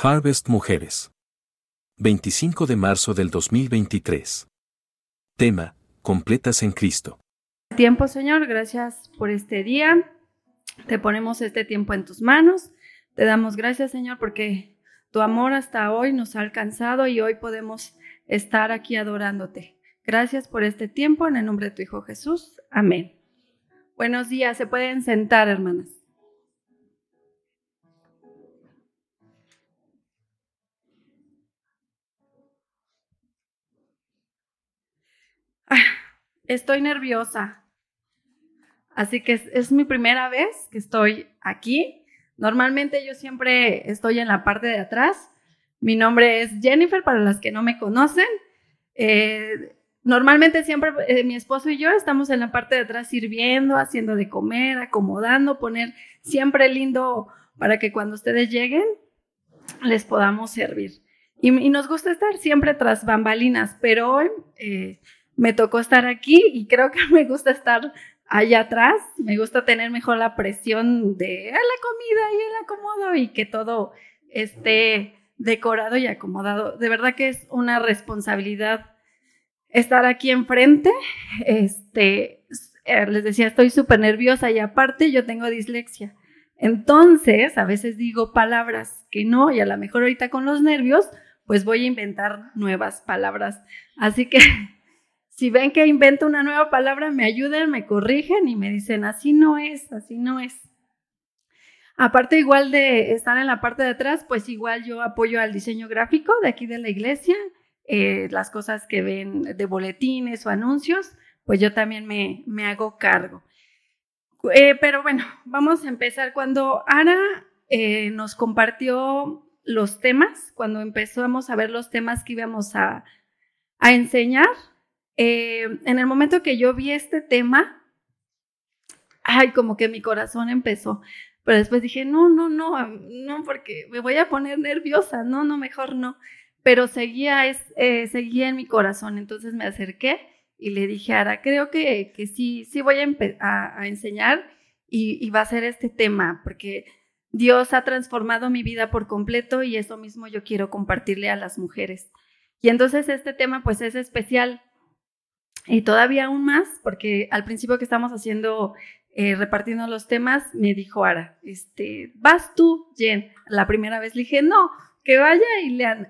Harvest Mujeres. 25 de marzo del 2023. Tema, completas en Cristo. Tiempo, Señor, gracias por este día. Te ponemos este tiempo en tus manos. Te damos gracias, Señor, porque tu amor hasta hoy nos ha alcanzado y hoy podemos estar aquí adorándote. Gracias por este tiempo en el nombre de tu Hijo Jesús. Amén. Buenos días, se pueden sentar, hermanas. estoy nerviosa. Así que es, mi primera vez que estoy aquí. Normalmente yo siempre estoy en la parte de atrás. Mi nombre es Jennifer, para las que no me conocen. Eh, normalmente siempre eh, mi esposo y yo estamos en la parte de atrás sirviendo, haciendo de comer, acomodando, poner siempre lindo para que cuando ustedes lleguen les podamos servir. Y, nos gusta estar siempre tras bambalinas, pero hoy eh, me tocó estar aquí y creo que me gusta estar allá atrás, me gusta tener mejor la presión de la comida y el acomodo y que todo esté decorado y acomodado. De verdad que es una responsabilidad estar aquí enfrente. Este, eh, les decía, estoy súper nerviosa y aparte yo tengo dislexia. Entonces, a veces digo palabras que no y a lo mejor ahorita con los nervios, pues voy a inventar nuevas palabras. Así que si ven que invento una nueva palabra, me ayudan, me corrigen y me dicen, así no es, así no es. Aparte igual de estar en la parte de atrás, pues igual yo apoyo al diseño gráfico de aquí de la iglesia, eh, las cosas que ven de boletines o anuncios, pues yo también me, me hago cargo. Eh, pero bueno, vamos a empezar. Cuando Ana eh, nos compartió los temas, cuando empezamos a ver los temas que íbamos a, a enseñar, eh, en el momento que yo vi este tema, ay, como que mi corazón empezó. Pero después dije, no, no, no, no, porque me voy a poner nerviosa, no, no, mejor no. Pero seguía, eh, seguía en mi corazón, entonces me acerqué y le dije, Ara, creo que, que sí, sí voy a, enseñar y va a ser este tema, porque Dios ha transformado mi vida por completo y eso mismo yo quiero compartirle a las mujeres. Y entonces este tema pues es especial y todavía aún más, porque al principio que estamos haciendo, eh, repartiendo los temas, me dijo Ara, este, vas tú, Jen. La primera vez le dije, no, que vaya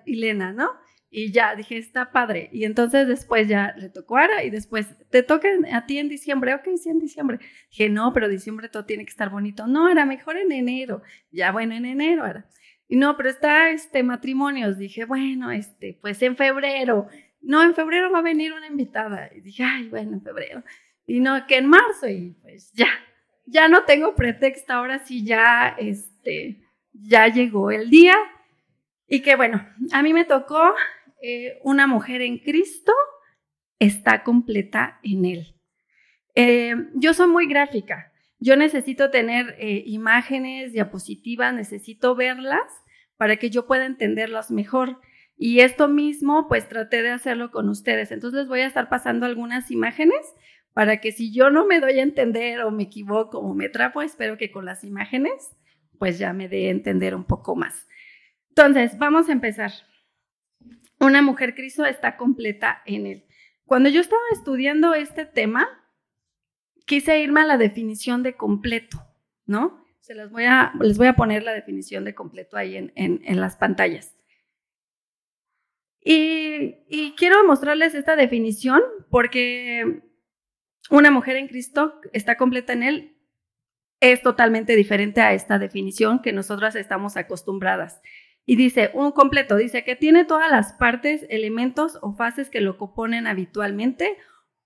Ilena, ¿no? Y ya dije, está padre. Y entonces después ya le tocó Ara y después, te toca a ti en diciembre. Ok, sí, en diciembre. Dije, no, pero diciembre todo tiene que estar bonito. No, era mejor en enero. Ya, bueno, en enero era. Y no, pero está este matrimonios. Dije, bueno, este, pues en febrero no, en febrero va a venir una invitada. Y dije, ay, bueno, en febrero. Y no, que en marzo, y pues ya, ya no tengo pretexto, ahora sí ya, este, ya llegó el día. Y que bueno, a mí me tocó eh, una mujer en Cristo, está completa en Él. Eh, yo soy muy gráfica, yo necesito tener eh, imágenes, diapositivas, necesito verlas para que yo pueda entenderlas mejor. Y esto mismo, pues traté de hacerlo con ustedes. Entonces les voy a estar pasando algunas imágenes para que si yo no me doy a entender o me equivoco o me trapo, espero que con las imágenes, pues ya me dé a entender un poco más. Entonces, vamos a empezar. Una mujer Cristo está completa en él. Cuando yo estaba estudiando este tema, quise irme a la definición de completo, ¿no? Se las voy a, les voy a poner la definición de completo ahí en, en las pantallas. Y, quiero mostrarles esta definición porque una mujer en Cristo está completa en Él es totalmente diferente a esta definición que nosotras estamos acostumbradas. Y dice, un completo, dice que tiene todas las partes, elementos o fases que lo componen habitualmente,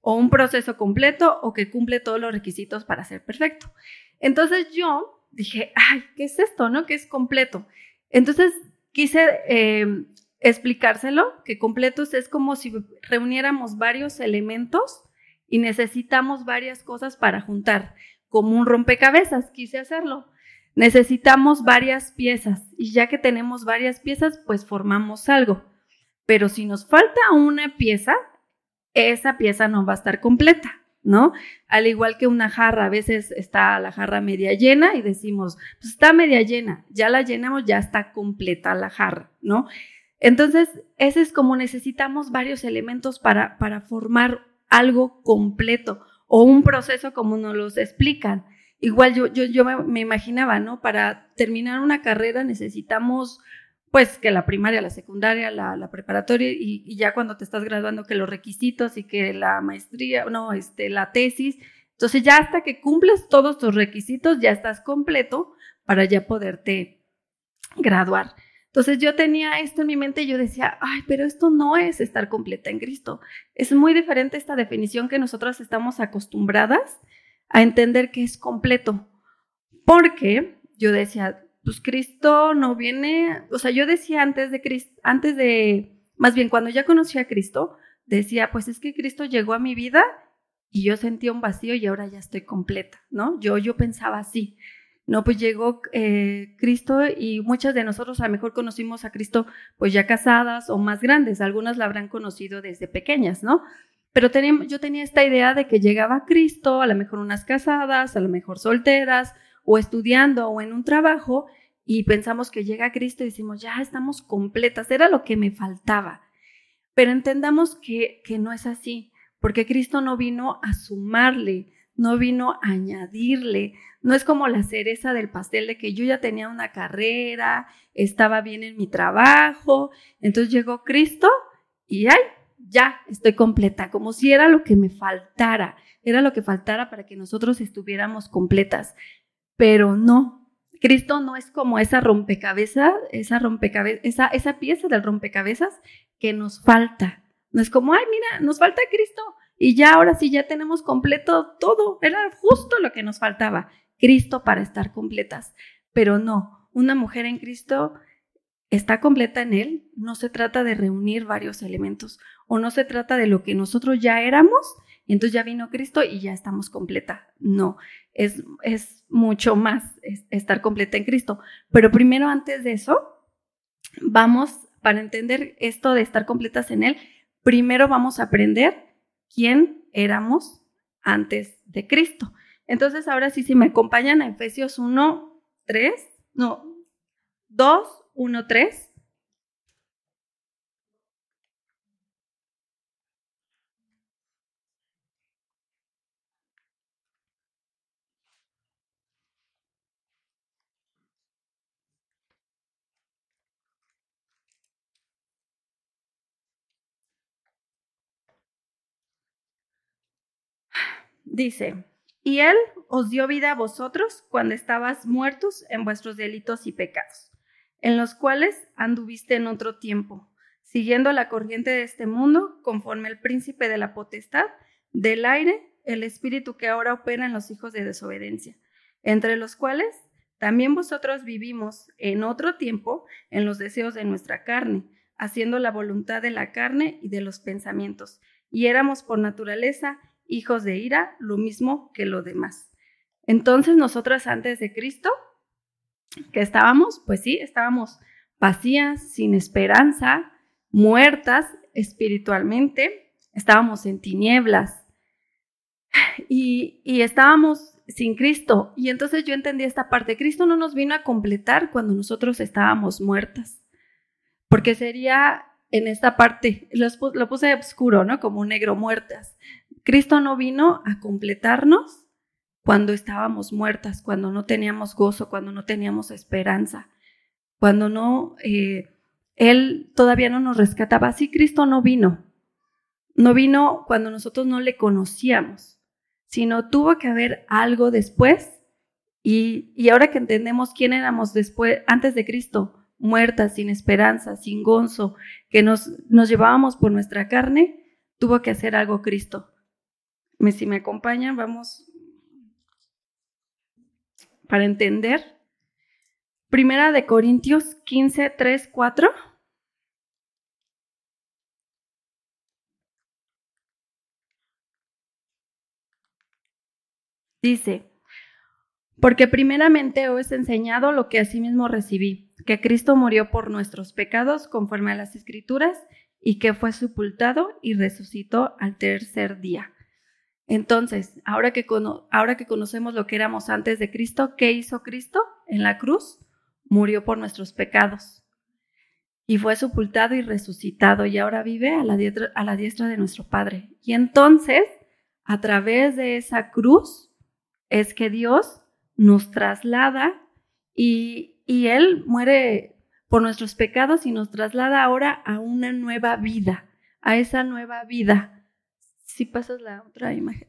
o un proceso completo, o que cumple todos los requisitos para ser perfecto. Entonces yo dije, ay, ¿qué es esto? ¿No? ¿Qué es completo? Entonces quise eh, explicárselo, que completos es como si reuniéramos varios elementos y necesitamos varias cosas para juntar, como un rompecabezas, quise hacerlo. Necesitamos varias piezas y ya que tenemos varias piezas, pues formamos algo. Pero si nos falta una pieza, esa pieza no va a estar completa, ¿no? Al igual que una jarra, a veces está la jarra media llena y decimos, pues está media llena, ya la llenamos, ya está completa la jarra, ¿no? Entonces, ese es como necesitamos varios elementos para, para formar algo completo o un proceso como nos los explican. Igual yo, yo, yo me, imaginaba, ¿no? Para terminar una carrera necesitamos pues que la primaria, la secundaria, la, preparatoria y, ya cuando te estás graduando que los requisitos y que la maestría, no, este, la tesis. Entonces ya hasta que cumples todos tus requisitos ya estás completo para ya poderte graduar. Entonces yo tenía esto en mi mente y yo decía, ay, pero esto no es estar completa en Cristo. Es muy diferente esta definición que nosotras estamos acostumbradas a entender que es completo. Porque yo decía, pues Cristo no viene, o sea, yo decía antes de Cristo, antes de, más bien cuando ya conocí a Cristo, decía, pues es que Cristo llegó a mi vida y yo sentía un vacío y ahora ya estoy completa, ¿no? Yo, yo pensaba así. No, pues llegó eh, Cristo y muchas de nosotros a lo mejor conocimos a Cristo pues ya casadas o más grandes, algunas la habrán conocido desde pequeñas, ¿no? Pero yo tenía esta idea de que llegaba Cristo, a lo mejor unas casadas, a lo mejor solteras, o estudiando o en un trabajo y pensamos que llega Cristo y decimos, ya estamos completas, era lo que me faltaba. Pero entendamos que, que no es así, porque Cristo no vino a sumarle, no vino a añadirle, no es como la cereza del pastel de que yo ya tenía una carrera, estaba bien en mi trabajo, entonces llegó Cristo y ay, ya estoy completa, como si era lo que me faltara, era lo que faltara para que nosotros estuviéramos completas pero no. Cristo no es como esa rompecabezas, esa rompecabezas, esa, esa pieza del rompecabezas que nos falta. No es como, ay, mira, nos falta Cristo y ya ahora sí ya tenemos completo todo. Era justo lo que nos faltaba, Cristo para estar completas. Pero no, una mujer en Cristo está completa en Él. No se trata de reunir varios elementos o no se trata de lo que nosotros ya éramos y entonces ya vino Cristo y ya estamos completa. No, es, es mucho más estar completa en Cristo. Pero primero, antes de eso, vamos, para entender esto de estar completas en Él, primero vamos a aprender quién éramos antes de Cristo. Entonces, ahora sí, si me acompañan a Efesios 1, 3, no, 2, 1, 3. Dice, y Él os dio vida a vosotros cuando estabas muertos en vuestros delitos y pecados, en los cuales anduviste en otro tiempo, siguiendo la corriente de este mundo, conforme el príncipe de la potestad del aire, el espíritu que ahora opera en los hijos de desobediencia, entre los cuales también vosotros vivimos en otro tiempo en los deseos de nuestra carne, haciendo la voluntad de la carne y de los pensamientos, y éramos por naturaleza hijos de ira, lo mismo que lo demás. Entonces nosotros antes de Cristo, que estábamos, pues sí, estábamos vacías, sin esperanza, muertas espiritualmente, estábamos en tinieblas y, y estábamos sin Cristo. Y entonces yo entendí esta parte, Cristo no nos vino a completar cuando nosotros estábamos muertas, porque sería en esta parte, lo, puse oscuro, ¿no? Como un negro muertas. Cristo no vino a completarnos cuando estábamos muertas, cuando no teníamos gozo, cuando no teníamos esperanza, cuando no, eh, Él todavía no nos rescataba. Así Cristo no vino. No vino cuando nosotros no le conocíamos, sino tuvo que haber algo después. Y, y ahora que entendemos quién éramos después, antes de Cristo, muertas, sin esperanza, sin gozo, que nos, nos llevábamos por nuestra carne, tuvo que hacer algo Cristo. Si me acompañan, vamos para entender. Primera de Corintios 15, 3, 4. Dice, porque primeramente os he enseñado lo que asimismo recibí, que Cristo murió por nuestros pecados conforme a las escrituras y que fue sepultado y resucitó al tercer día Entonces, ahora que, ahora que conocemos lo que éramos antes de Cristo, ¿qué hizo Cristo en la cruz? Murió por nuestros pecados y fue sepultado y resucitado y ahora vive a la, diestra, de nuestro Padre. Y entonces, a través de esa cruz, es que Dios nos traslada y Él muere por nuestros pecados y nos traslada ahora a una nueva vida, a esa nueva vida si pasas la otra imagen.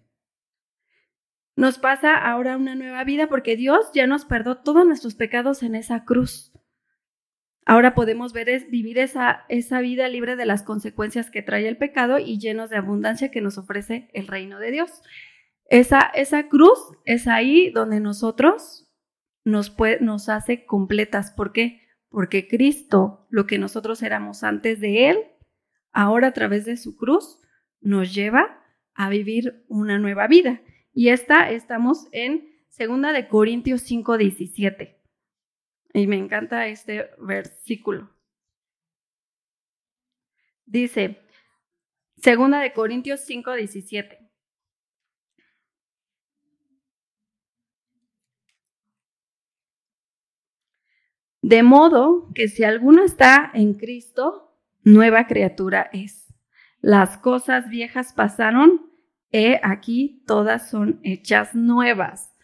Nos pasa ahora una nueva vida porque Dios ya nos perdonó todos nuestros pecados en esa cruz. Ahora podemos ver es, vivir esa, esa vida libre de las consecuencias que trae el pecado y llenos de abundancia que nos ofrece el reino de Dios. Esa, esa cruz es ahí donde nosotros nos, puede, nos hace completas. ¿Por qué? Porque Cristo, lo que nosotros éramos antes de Él, ahora a través de su cruz, nos lleva a vivir una nueva vida. Y esta estamos en segunda de Corintios 5, 17. Y me encanta este versículo. Dice, segunda de Corintios 5, 17. De modo que si alguno está en Cristo, nueva criatura es. Las cosas viejas pasaron, he aquí todas son hechas nuevas.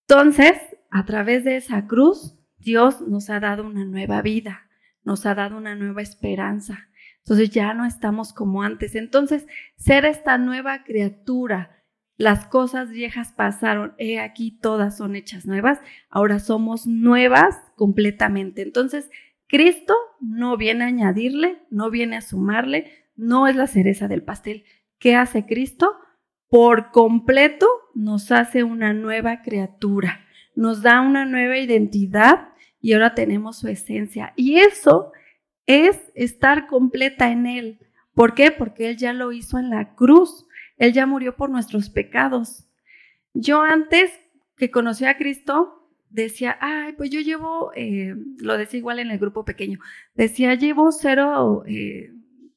Entonces, a través de esa cruz, Dios nos ha dado una nueva vida, nos ha dado una nueva esperanza. Entonces ya no estamos como antes. Entonces, ser esta nueva criatura, las cosas viejas pasaron, he aquí todas son hechas nuevas, ahora somos nuevas completamente. Entonces, Cristo no viene a añadirle, no viene a sumarle, no es la cereza del pastel. ¿Qué hace Cristo? Por completo nos hace una nueva criatura, nos da una nueva identidad y ahora tenemos su esencia. Y eso es estar completa en Él. ¿Por qué? Porque Él ya lo hizo en la cruz. Él ya murió por nuestros pecados. Yo antes que conocí a Cristo, decía, ay, pues yo llevo, eh, lo decía igual en el grupo pequeño, decía, llevo cero eh,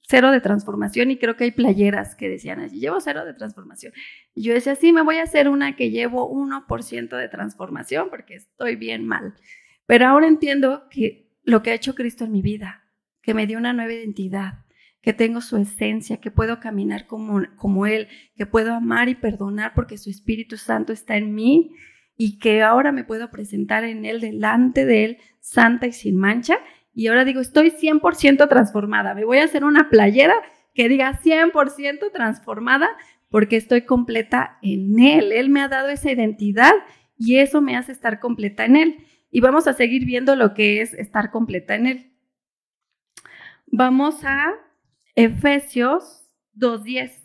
cero de transformación y creo que hay playeras que decían así, llevo cero de transformación. Y yo decía, sí, me voy a hacer una que llevo 1% de transformación porque estoy bien mal. Pero ahora entiendo que lo que ha hecho Cristo en mi vida, que me dio una nueva identidad, que tengo su esencia, que puedo caminar como, como Él, que puedo amar y perdonar porque su Espíritu Santo está en mí y que ahora me puedo presentar en Él, delante de Él, santa y sin mancha, y ahora digo, estoy 100% transformada. Me voy a hacer una playera que diga 100% transformada porque estoy completa en Él. Él me ha dado esa identidad y eso me hace estar completa en Él. Y vamos a seguir viendo lo que es estar completa en Él. Vamos a Efesios 2.10.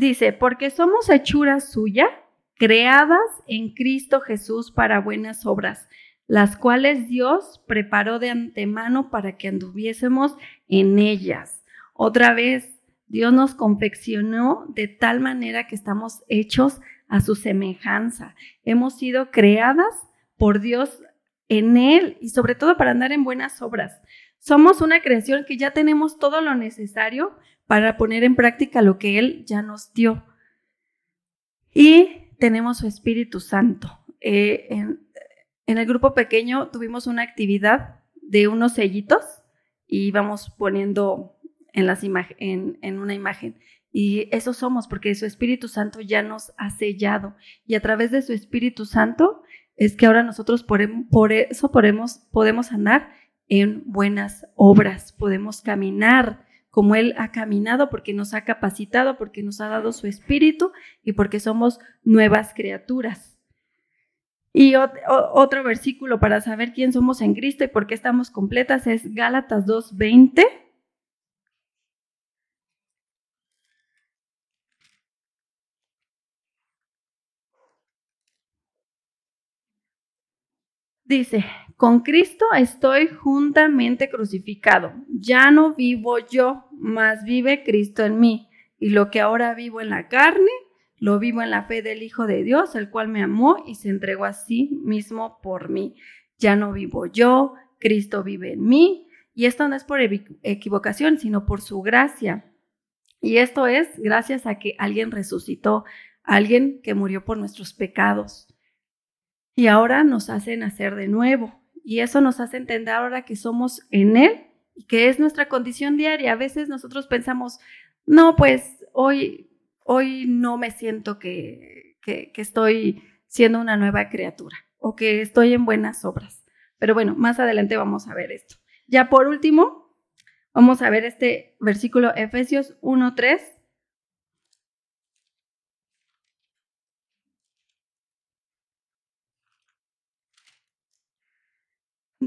Dice, porque somos hechura suya, creadas en Cristo Jesús para buenas obras, las cuales Dios preparó de antemano para que anduviésemos en ellas. Otra vez, Dios nos confeccionó de tal manera que estamos hechos a su semejanza. Hemos sido creadas por Dios en Él y sobre todo para andar en buenas obras. Somos una creación que ya tenemos todo lo necesario para poner en práctica lo que Él ya nos dio. Y tenemos su Espíritu Santo. Eh, en, el grupo pequeño tuvimos una actividad de unos sellitos y vamos poniendo en, las en, en una imagen. Y eso somos porque su Espíritu Santo ya nos ha sellado. Y a través de su Espíritu Santo es que ahora nosotros por, eso podemos, podemos andar en buenas obras, podemos caminar como Él ha caminado, porque nos ha capacitado, porque nos ha dado su espíritu y porque somos nuevas criaturas. Y otro versículo para saber quién somos en Cristo y por qué estamos completas es Gálatas 2.20. Dice, con Cristo estoy juntamente crucificado. Ya no vivo yo, mas vive Cristo en mí. Y lo que ahora vivo en la carne, lo vivo en la fe del Hijo de Dios, el cual me amó y se entregó a sí mismo por mí. Ya no vivo yo, Cristo vive en mí. Y esto no es por equivocación, sino por su gracia. Y esto es gracias a que alguien resucitó, alguien que murió por nuestros pecados. Y ahora nos hace nacer de nuevo. Y eso nos hace entender ahora que somos en Él y que es nuestra condición diaria. A veces nosotros pensamos, no, pues hoy hoy no me siento que, que, estoy siendo una nueva criatura o que estoy en buenas obras. Pero bueno, más adelante vamos a ver esto. Ya por último, vamos a ver este versículo Efesios 1.3.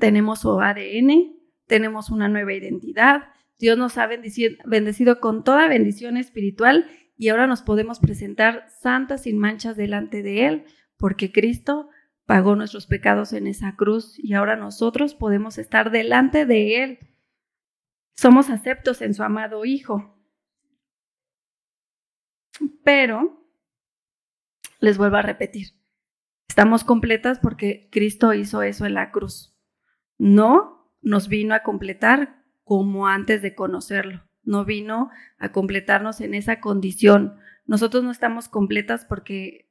tenemos su ADN, tenemos una nueva identidad, Dios nos ha bendecido con toda bendición espiritual y ahora nos podemos presentar santas sin manchas delante de Él, porque Cristo pagó nuestros pecados en esa cruz y ahora nosotros podemos estar delante de Él. Somos aceptos en su amado Hijo. Pero, les vuelvo a repetir, estamos completas porque Cristo hizo eso en la cruz no nos vino a completar como antes de conocerlo, no vino a completarnos en esa condición. Nosotros no estamos completas porque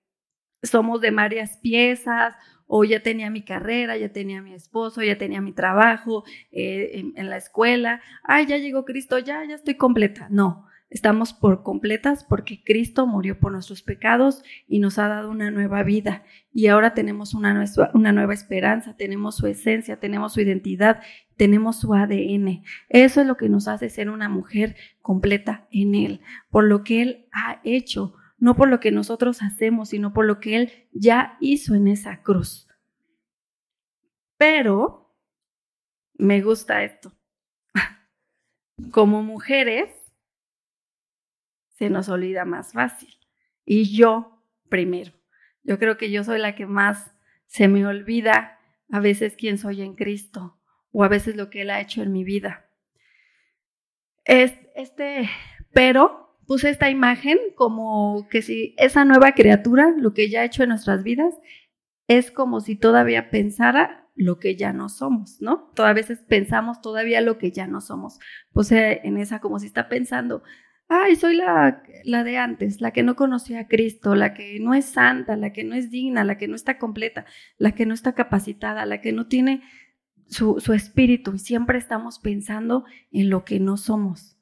somos de varias piezas o ya tenía mi carrera, ya tenía mi esposo, ya tenía mi trabajo eh, en, en, la escuela, ay, ya llegó Cristo, ya, ya estoy completa. No, Estamos por completas porque Cristo murió por nuestros pecados y nos ha dado una nueva vida. Y ahora tenemos una, una nueva esperanza, tenemos su esencia, tenemos su identidad, tenemos su ADN. Eso es lo que nos hace ser una mujer completa en Él, por lo que Él ha hecho, no por lo que nosotros hacemos, sino por lo que Él ya hizo en esa cruz. Pero me gusta esto. Como mujeres, se nos olvida más fácil. Y yo primero. Yo creo que yo soy la que más se me olvida a veces quién soy en Cristo o a veces lo que Él ha hecho en mi vida. Este, pero puse esta imagen como que si esa nueva criatura, lo que ya ha hecho en nuestras vidas, es como si todavía pensara lo que ya no somos, ¿no? Todas veces pensamos todavía lo que ya no somos. Puse en esa como si está pensando, ay, soy la, la de antes, la que no conocía a Cristo, la que no es santa, la que no es digna, la que no está completa, la que no está capacitada, la que no tiene su, su espíritu y siempre estamos pensando en lo que no somos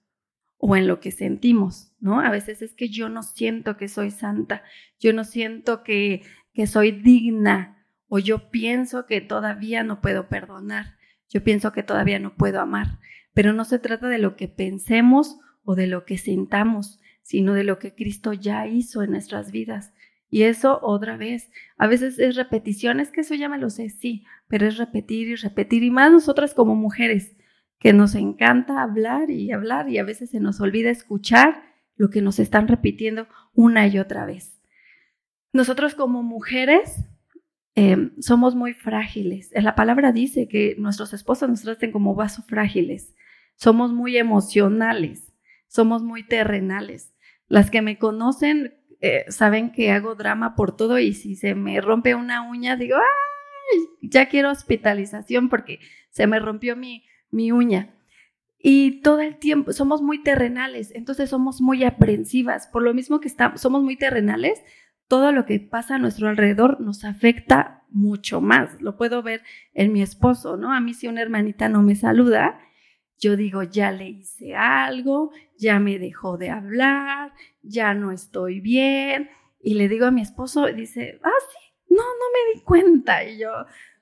o en lo que sentimos, ¿no? A veces es que yo no siento que soy santa, yo no siento que, que soy digna o yo pienso que todavía no puedo perdonar, yo pienso que todavía no puedo amar, pero no se trata de lo que pensemos o de lo que sintamos, sino de lo que Cristo ya hizo en nuestras vidas. Y eso otra vez, a veces es repetición, es que eso ya me lo sé, sí, pero es repetir y repetir, y más nosotras como mujeres, que nos encanta hablar y hablar y a veces se nos olvida escuchar lo que nos están repitiendo una y otra vez. Nosotros como mujeres em, somos muy frágiles. La palabra dice que nuestros esposos nos traten como vasos frágiles. Somos muy emocionales somos muy terrenales. Las que me conocen eh, saben que hago drama por todo y si se me rompe una uña, digo, ¡ay! Ya quiero hospitalización porque se me rompió mi, mi uña. Y todo el tiempo somos muy terrenales, entonces somos muy aprensivas. Por lo mismo que estamos, somos muy terrenales, todo lo que pasa a nuestro alrededor nos afecta mucho más. Lo puedo ver en mi esposo, ¿no? A mí si una hermanita no me saluda, yo digo, ya le hice algo, ya me dejó de hablar, ya no estoy bien. Y le digo a mi esposo, dice, ah, sí, no, no me di cuenta. Y yo,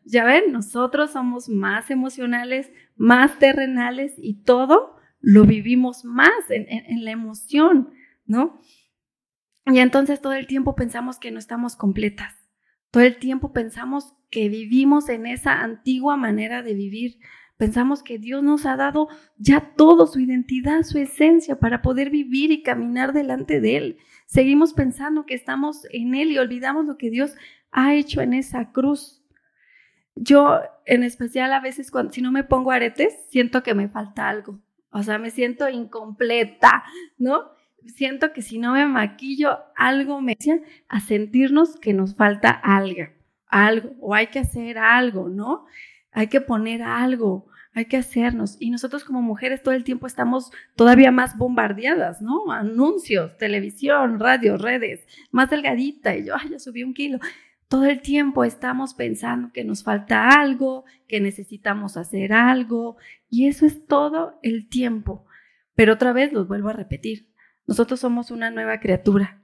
ya ven, nosotros somos más emocionales, más terrenales y todo lo vivimos más en, en la emoción, ¿no? Y entonces todo el tiempo pensamos que no estamos completas. Todo el tiempo pensamos que vivimos en esa antigua manera de vivir. Pensamos que Dios nos ha dado ya todo, su identidad, su esencia, para poder vivir y caminar delante de Él. Seguimos pensando que estamos en Él y olvidamos lo que Dios ha hecho en esa cruz. Yo, en especial, a veces, cuando, si no me pongo aretes, siento que me falta algo. O sea, me siento incompleta, ¿no? siento que si no me maquillo, algo me a sentirnos que nos falta algo, algo, o hay que hacer algo, ¿no? Hay que poner algo, hay que hacernos. Y nosotros como mujeres todo el tiempo estamos todavía más bombardeadas, ¿no? Anuncios, televisión, radio, redes, más delgadita, y yo, ay, ya subí un kilo. Todo el tiempo estamos pensando que nos falta algo, que necesitamos hacer algo, y eso es todo el tiempo. Pero otra vez los vuelvo a repetir, nosotros somos una nueva criatura.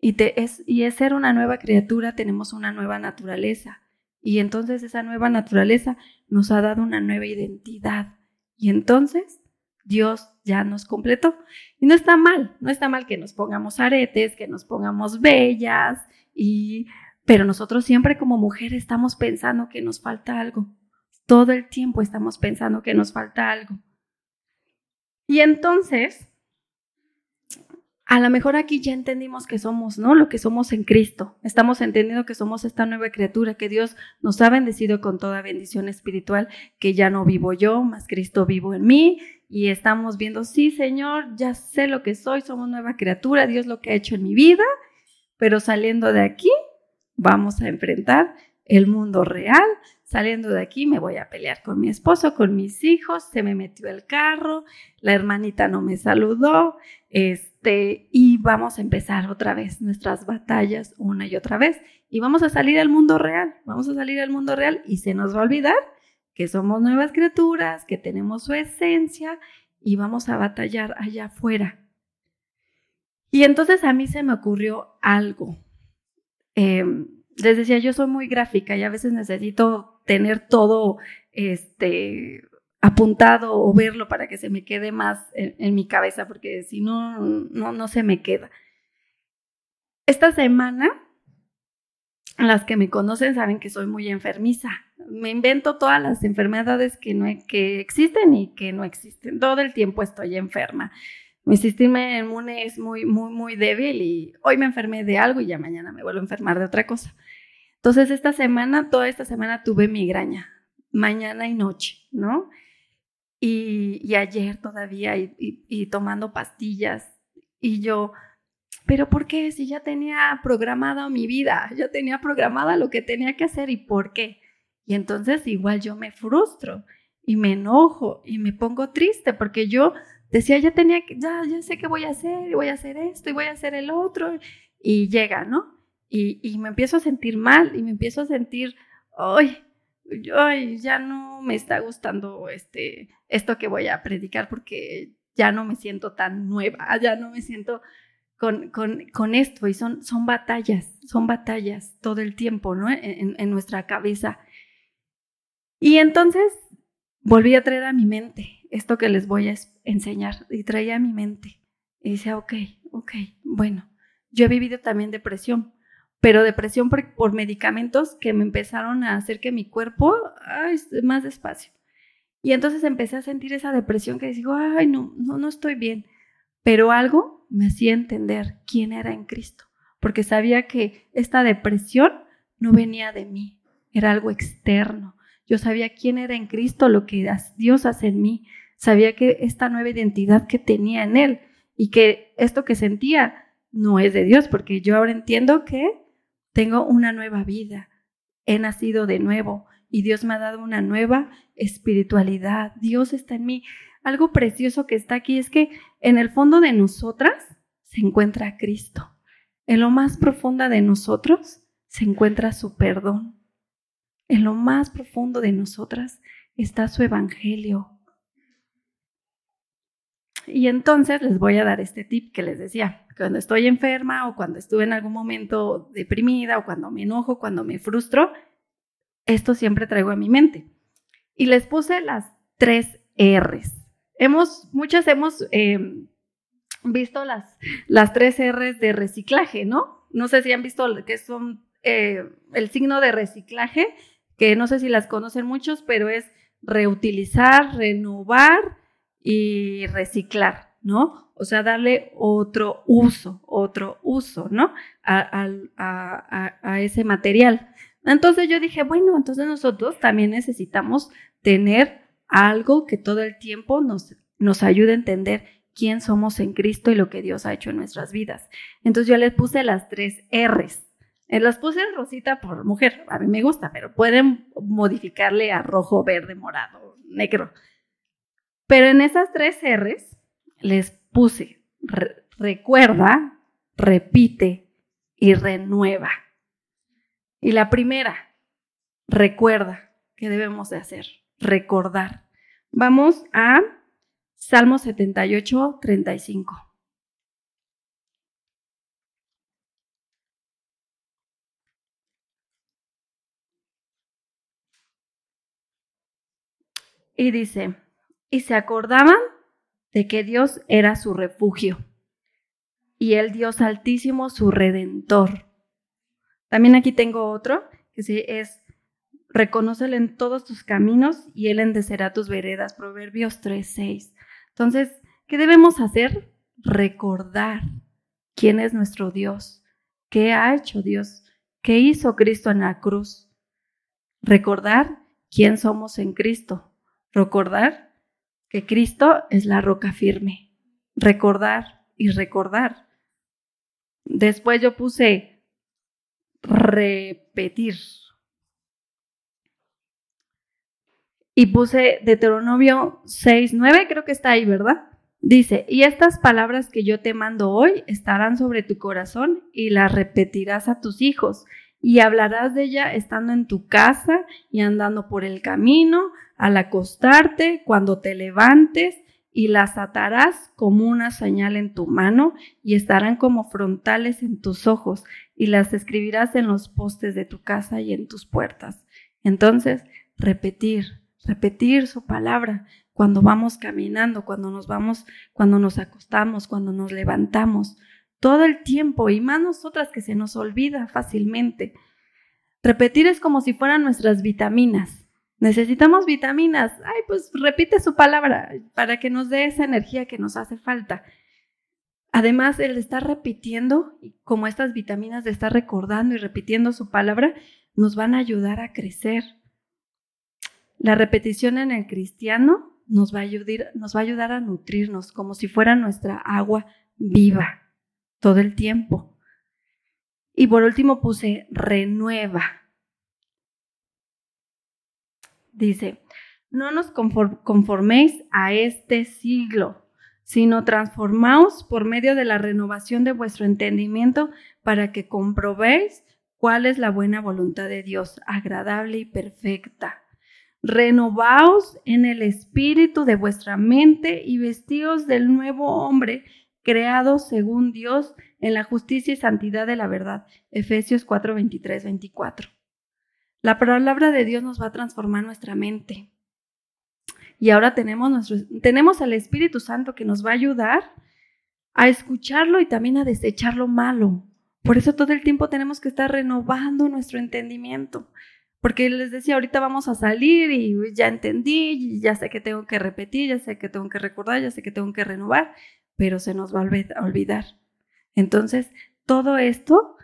Y, es, y es ser una nueva criatura, tenemos una nueva naturaleza. Y entonces esa nueva naturaleza nos ha dado una nueva identidad. Y entonces Dios ya nos completó. Y no está mal, no está mal que nos pongamos aretes, que nos pongamos bellas, y, pero nosotros siempre como mujeres estamos pensando que nos falta algo. Todo el tiempo estamos pensando que nos falta algo. Y entonces a lo mejor aquí ya entendimos que somos, ¿no? Lo que somos en Cristo. Estamos entendiendo que somos esta nueva criatura, que Dios nos ha bendecido con toda bendición espiritual, que ya no vivo yo, más Cristo vivo en mí. Y estamos viendo, sí, Señor, ya sé lo que soy, somos nueva criatura, Dios lo que ha hecho en mi vida, pero saliendo de aquí, vamos a enfrentar el mundo real. Saliendo de aquí me voy a pelear con mi esposo, con mis hijos, se me metió el carro, la hermanita no me saludó, este, y vamos a empezar otra vez nuestras batallas una y otra vez. Y vamos a salir al mundo real, vamos a salir al mundo real y se nos va a olvidar que somos nuevas criaturas, que tenemos su esencia y vamos a batallar allá afuera. Y entonces a mí se me ocurrió algo. Eh, les decía, yo soy muy gráfica y a veces necesito tener todo este, apuntado o verlo para que se me quede más en, mi cabeza, porque si no, no, no se me queda. Esta semana, las que me conocen saben que soy muy enfermiza. Me invento todas las enfermedades que, no, que existen y que no existen. Todo el tiempo estoy enferma. Mi sistema inmune es muy, muy, muy débil y hoy me enfermé de algo y ya mañana me vuelvo a enfermar de otra cosa. Entonces, esta semana, toda esta semana tuve migraña, mañana y noche, ¿no? Y, ayer todavía, y, tomando pastillas. Y yo, ¿pero por qué? Si ya tenía programada mi vida, ya tenía programada lo que tenía que hacer, ¿y por qué? Y entonces igual yo me frustro y me enojo y me pongo triste porque yo decía, ya tenía que, ya, ya sé qué voy a hacer, y voy a hacer esto, y voy a hacer el otro, y llega, ¿no? Y, me empiezo a sentir mal y me empiezo a sentir, ay, ay, ya no me está gustando este, esto que voy a predicar porque ya no me siento tan nueva, ya no me siento con, con, con esto. Y son, son batallas, son batallas todo el tiempo, ¿no? En, en nuestra cabeza. Y entonces volví a traer a mi mente esto que les voy a enseñar y traía a mi mente. Y decía, ok, ok, bueno, yo he vivido también depresión pero depresión por, medicamentos que me empezaron a hacer que mi cuerpo, ay, más despacio. Y entonces empecé a sentir esa depresión que digo, ay, no, no, no estoy bien. Pero algo me hacía entender quién era en Cristo, porque sabía que esta depresión no venía de mí, era algo externo. Yo sabía quién era en Cristo, lo que Dios hace en mí. Sabía que esta nueva identidad que tenía en Él y que esto que sentía no es de Dios, porque yo ahora entiendo que tengo una nueva vida, he nacido de nuevo y Dios me ha dado una nueva espiritualidad. Dios está en mí. Algo precioso que está aquí es que en el fondo de nosotras se encuentra Cristo. En lo más profundo de nosotros se encuentra su perdón. En lo más profundo de nosotras está su evangelio. Y entonces les voy a dar este tip que les decía cuando estoy enferma o cuando estuve en algún momento deprimida o cuando me enojo, cuando me frustro, esto siempre traigo a mi mente. Y les puse las tres R's. Hemos, muchas hemos em, visto las, las tres R's de reciclaje, ¿no? No sé si han visto que son eh, el signo de reciclaje, que no sé si las conocen muchos, pero es reutilizar, renovar y reciclar, ¿no? O sea, darle otro uso, otro uso, ¿no? A, ese material. Entonces yo dije, bueno, entonces nosotros también necesitamos tener algo que todo el tiempo nos, nos ayude a entender quién somos en Cristo y lo que Dios ha hecho en nuestras vidas. Entonces yo les puse las tres R's. Eh, las puse en rosita por mujer, a mí me gusta, pero pueden modificarle a rojo, verde, morado, negro. Pero en esas tres R's les puse recuerda, repite y renueva. Y la primera, recuerda, ¿qué debemos de hacer? Recordar. Vamos a Salmo 78, 35. Y dice, y se acordaban de que Dios era su refugio y el Dios altísimo su redentor. También aquí tengo otro, que es, reconócelo en todos tus caminos y él endecerá tus veredas. Proverbios 3.6. Entonces, ¿qué debemos hacer? Recordar quién es nuestro Dios, qué ha hecho Dios, qué hizo Cristo en la cruz. Recordar quién somos en Cristo. Recordar que Cristo es la roca firme. Recordar y recordar. Después yo puse repetir. Y puse Deuteronomio 6, 9, creo que está ahí, ¿verdad? Dice, y estas palabras que yo te mando hoy estarán sobre tu corazón y las repetirás a tus hijos y hablarás de ella estando en tu casa y andando por el camino, al acostarte, cuando te levantes, y las atarás como una señal en tu mano y estarán como frontales en tus ojos y las escribirás en los postes de tu casa y en tus puertas. Entonces, repetir, repetir su palabra cuando vamos caminando, cuando nos vamos, cuando nos acostamos, cuando nos levantamos, todo el tiempo y más nosotras que se nos olvida fácilmente. Repetir es como si fueran nuestras vitaminas. Necesitamos vitaminas. Ay, pues repite su palabra para que nos dé esa energía que nos hace falta. Además, el estar repitiendo, como estas vitaminas de estar recordando y repitiendo su palabra, nos van a ayudar a crecer. La repetición en el cristiano nos va a ayudar, nos va a, ayudar a nutrirnos como si fuera nuestra agua viva todo el tiempo. Y por último puse renueva. Dice, no nos conforméis a este siglo, sino transformaos por medio de la renovación de vuestro entendimiento para que comprobéis cuál es la buena voluntad de Dios, agradable y perfecta. Renovaos en el espíritu de vuestra mente y vestíos del nuevo hombre, creado según Dios en la justicia y santidad de la verdad. Efesios 4, 23, 24. La palabra de Dios nos va a transformar nuestra mente. Y ahora tenemos, nuestro, tenemos al Espíritu Santo que nos va a ayudar a escucharlo y también a desechar lo malo. Por eso todo el tiempo tenemos que estar renovando nuestro entendimiento. Porque les decía, ahorita vamos a salir y ya entendí, ya sé que tengo que repetir, ya sé que tengo que recordar, ya sé que tengo que renovar, pero se nos va a olvidar. Entonces, todo esto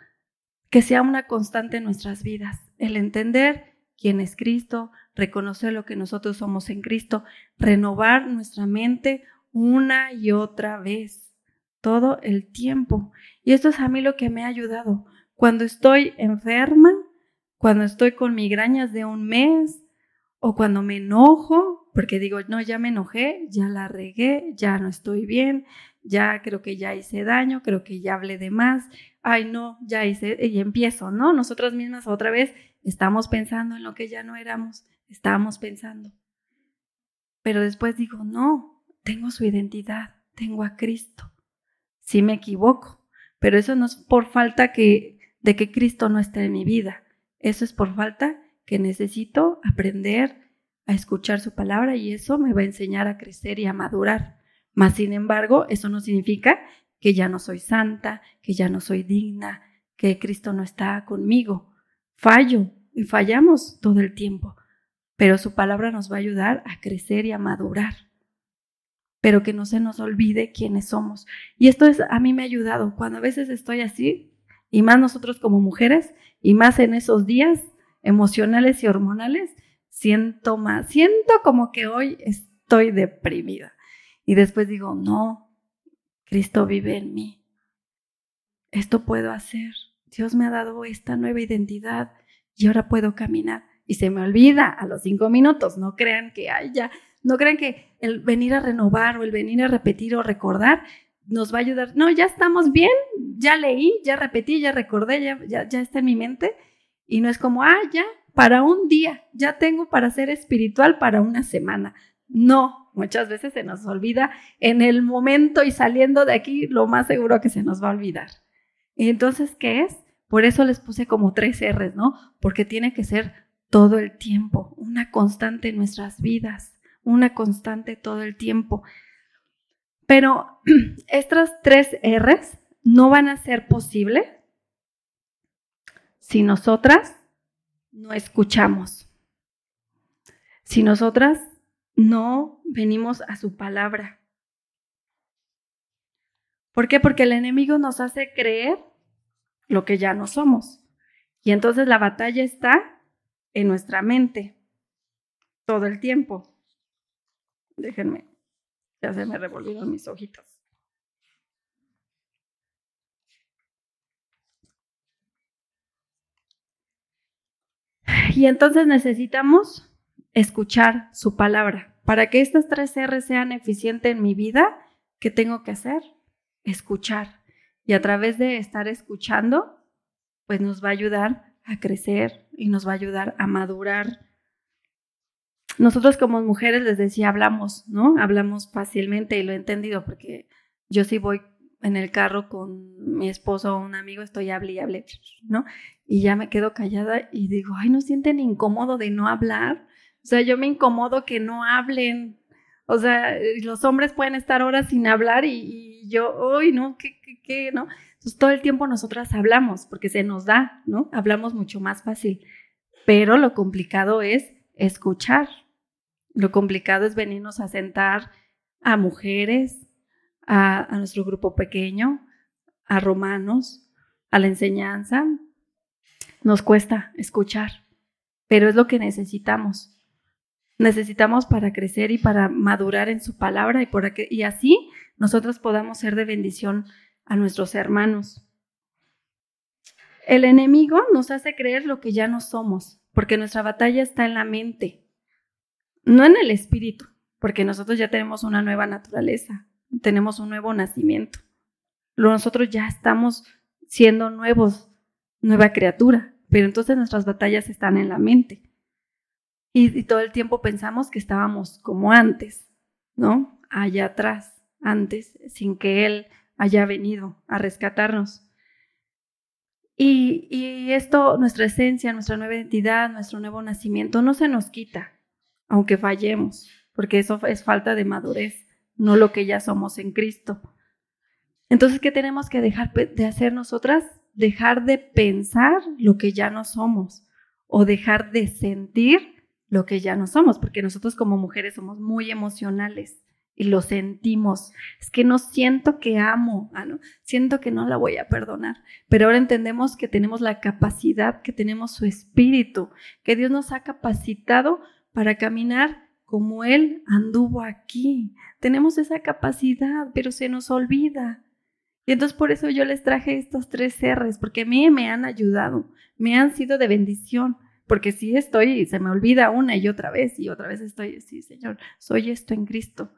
que sea una constante en nuestras vidas, el entender quién es Cristo, reconocer lo que nosotros somos en Cristo, renovar nuestra mente una y otra vez, todo el tiempo. Y esto es a mí lo que me ha ayudado. Cuando estoy enferma, cuando estoy con migrañas de un mes o cuando me enojo, porque digo, no, ya me enojé, ya la regué, ya no estoy bien, ya creo que ya hice daño, creo que ya hablé de más, ay no, ya hice, y empiezo, ¿no? Nosotras mismas otra vez estamos pensando en lo que ya no éramos, estábamos pensando. Pero después digo, no, tengo su identidad, tengo a Cristo. Sí me equivoco, pero eso no es por falta que, de que Cristo no esté en mi vida, eso es por falta que necesito aprender a escuchar su palabra y eso me va a enseñar a crecer y a madurar Mas, sin embargo, eso no significa que ya no soy santa, que ya no soy digna, que Cristo no está conmigo. Fallo y fallamos todo el tiempo, pero su palabra nos va a ayudar a crecer y a madurar. Pero que no se nos olvide quiénes somos. Y esto es, a mí me ha ayudado. Cuando a veces estoy así, y más nosotros como mujeres, y más en esos días emocionales y hormonales, siento más, siento como que hoy estoy deprimida. Y después digo, no, Cristo vive en mí. Esto puedo hacer. Dios me ha dado esta nueva identidad y ahora puedo caminar. Y se me olvida a los cinco minutos. No crean que, ay, ya, no crean que el venir a renovar o el venir a repetir o recordar nos va a ayudar. No, ya estamos bien, ya leí, ya repetí, ya recordé, ya, ya, ya está en mi mente. Y no es como, ah, ya, para un día, ya tengo para ser espiritual para una semana. No, muchas veces se nos olvida en el momento y saliendo de aquí, lo más seguro que se nos va a olvidar. Entonces, ¿qué es? Por eso les puse como tres R's, ¿no? Porque tiene que ser todo el tiempo, una constante en nuestras vidas, una constante todo el tiempo. Pero estas tres R's no van a ser posibles si nosotras no escuchamos, si nosotras no venimos a su palabra. ¿Por qué? Porque el enemigo nos hace creer lo que ya no somos. Y entonces la batalla está en nuestra mente todo el tiempo. Déjenme, ya se me revolvieron mis ojitos. Y entonces necesitamos escuchar su palabra. Para que estas tres R sean eficientes en mi vida, ¿qué tengo que hacer? Escuchar. Y a través de estar escuchando, pues nos va a ayudar a crecer y nos va a ayudar a madurar. Nosotros como mujeres, les decía, hablamos, ¿no? Hablamos fácilmente y lo he entendido porque yo sí voy en el carro con mi esposo o un amigo, estoy hable y hable, ¿no? Y ya me quedo callada y digo, ay, ¿no sienten incómodo de no hablar? O sea, yo me incomodo que no hablen. O sea, los hombres pueden estar horas sin hablar y, yo, ay, no, ¿qué, qué, qué, no? Entonces, todo el tiempo nosotras hablamos porque se nos da, ¿no? Hablamos mucho más fácil. Pero lo complicado es escuchar. Lo complicado es venirnos a sentar a mujeres, a, nuestro grupo pequeño, a romanos, a la enseñanza. Nos cuesta escuchar, pero es lo que necesitamos. Necesitamos para crecer y para madurar en su palabra y, por y así nosotros podamos ser de bendición a nuestros hermanos. El enemigo nos hace creer lo que ya no somos, porque nuestra batalla está en la mente, no en el espíritu, porque nosotros ya tenemos una nueva naturaleza tenemos un nuevo nacimiento. Nosotros ya estamos siendo nuevos, nueva criatura, pero entonces nuestras batallas están en la mente. Y, todo el tiempo pensamos que estábamos como antes, ¿no? Allá atrás, antes, sin que Él haya venido a rescatarnos. Y, esto, nuestra esencia, nuestra nueva identidad, nuestro nuevo nacimiento, no se nos quita, aunque fallemos, porque eso es falta de madurez no lo que ya somos en Cristo. Entonces, ¿qué tenemos que dejar de hacer nosotras? Dejar de pensar lo que ya no somos o dejar de sentir lo que ya no somos, porque nosotros como mujeres somos muy emocionales y lo sentimos. Es que no siento que amo, ah, ¿no? siento que no la voy a perdonar, pero ahora entendemos que tenemos la capacidad, que tenemos su espíritu, que Dios nos ha capacitado para caminar como Él anduvo aquí. Tenemos esa capacidad, pero se nos olvida. Y entonces por eso yo les traje estos tres R's, porque a mí me han ayudado, me han sido de bendición, porque si estoy, se me olvida una y otra vez, y otra vez estoy, sí, Señor, soy esto en Cristo.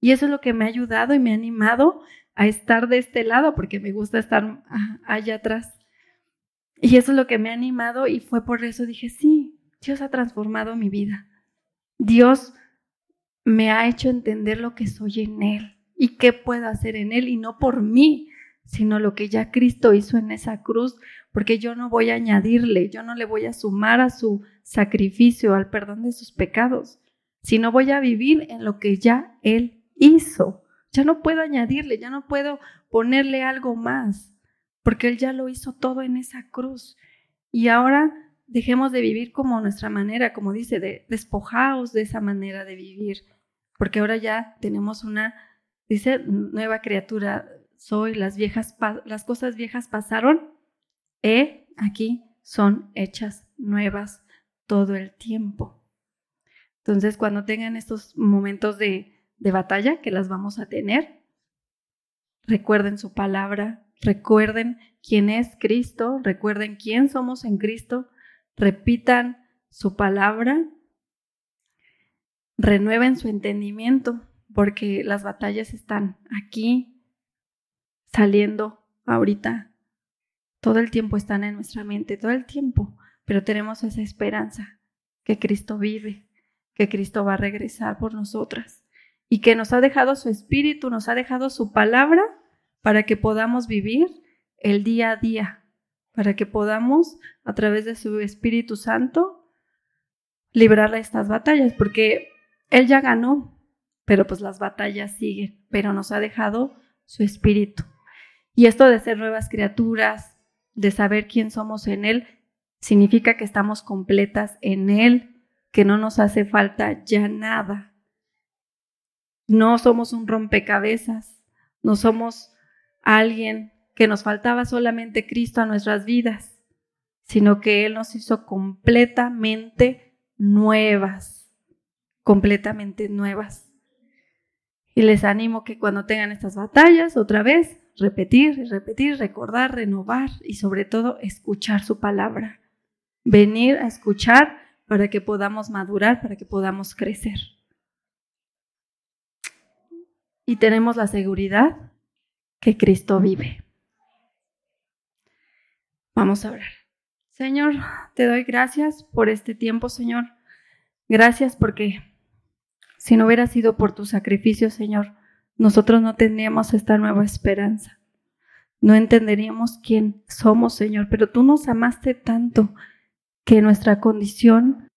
Y eso es lo que me ha ayudado y me ha animado a estar de este lado, porque me gusta estar allá atrás. Y eso es lo que me ha animado y fue por eso dije, sí, Dios ha transformado mi vida. Dios me ha hecho entender lo que soy en Él y qué puedo hacer en Él y no por mí, sino lo que ya Cristo hizo en esa cruz, porque yo no voy a añadirle, yo no le voy a sumar a su sacrificio, al perdón de sus pecados, sino voy a vivir en lo que ya Él hizo. ya no puedo añadirle, ya no puedo ponerle algo más, porque Él ya lo hizo todo en esa cruz. Y ahora dejemos de vivir como nuestra manera, como dice, de despojaos de esa manera de vivir, porque ahora ya tenemos una, dice, nueva criatura, soy, las viejas, las cosas viejas pasaron, he aquí son hechas nuevas todo el tiempo. Entonces, cuando tengan estos momentos de, de batalla, que las vamos a tener, recuerden su palabra, recuerden quién es Cristo, recuerden quién somos en Cristo, repitan su palabra, renueven su entendimiento, porque las batallas están aquí, saliendo ahorita. Todo el tiempo están en nuestra mente, todo el tiempo, pero tenemos esa esperanza que Cristo vive, que Cristo va a regresar por nosotras y que nos ha dejado su espíritu, nos ha dejado su palabra para que podamos vivir el día a día, para que podamos, a través de su Espíritu Santo, librar estas batallas, porque Él ya ganó, pero pues las batallas siguen, pero nos ha dejado su Espíritu. Y esto de ser nuevas criaturas, de saber quién somos en Él, significa que estamos completas en Él, que no nos hace falta ya nada. No somos un rompecabezas, no somos alguien que nos faltaba solamente Cristo a nuestras vidas, sino que Él nos hizo completamente nuevas, completamente nuevas. Y les animo que cuando tengan estas batallas, otra vez, repetir repetir, recordar, renovar y sobre todo escuchar su palabra. Venir a escuchar para que podamos madurar, para que podamos crecer. Y tenemos la seguridad que Cristo vive. Vamos a orar. Señor, te doy gracias por este tiempo, Señor. Gracias porque si no hubiera sido por tu sacrificio, Señor, nosotros no tendríamos esta nueva esperanza. No entenderíamos quién somos, Señor, pero tú nos amaste tanto que nuestra condición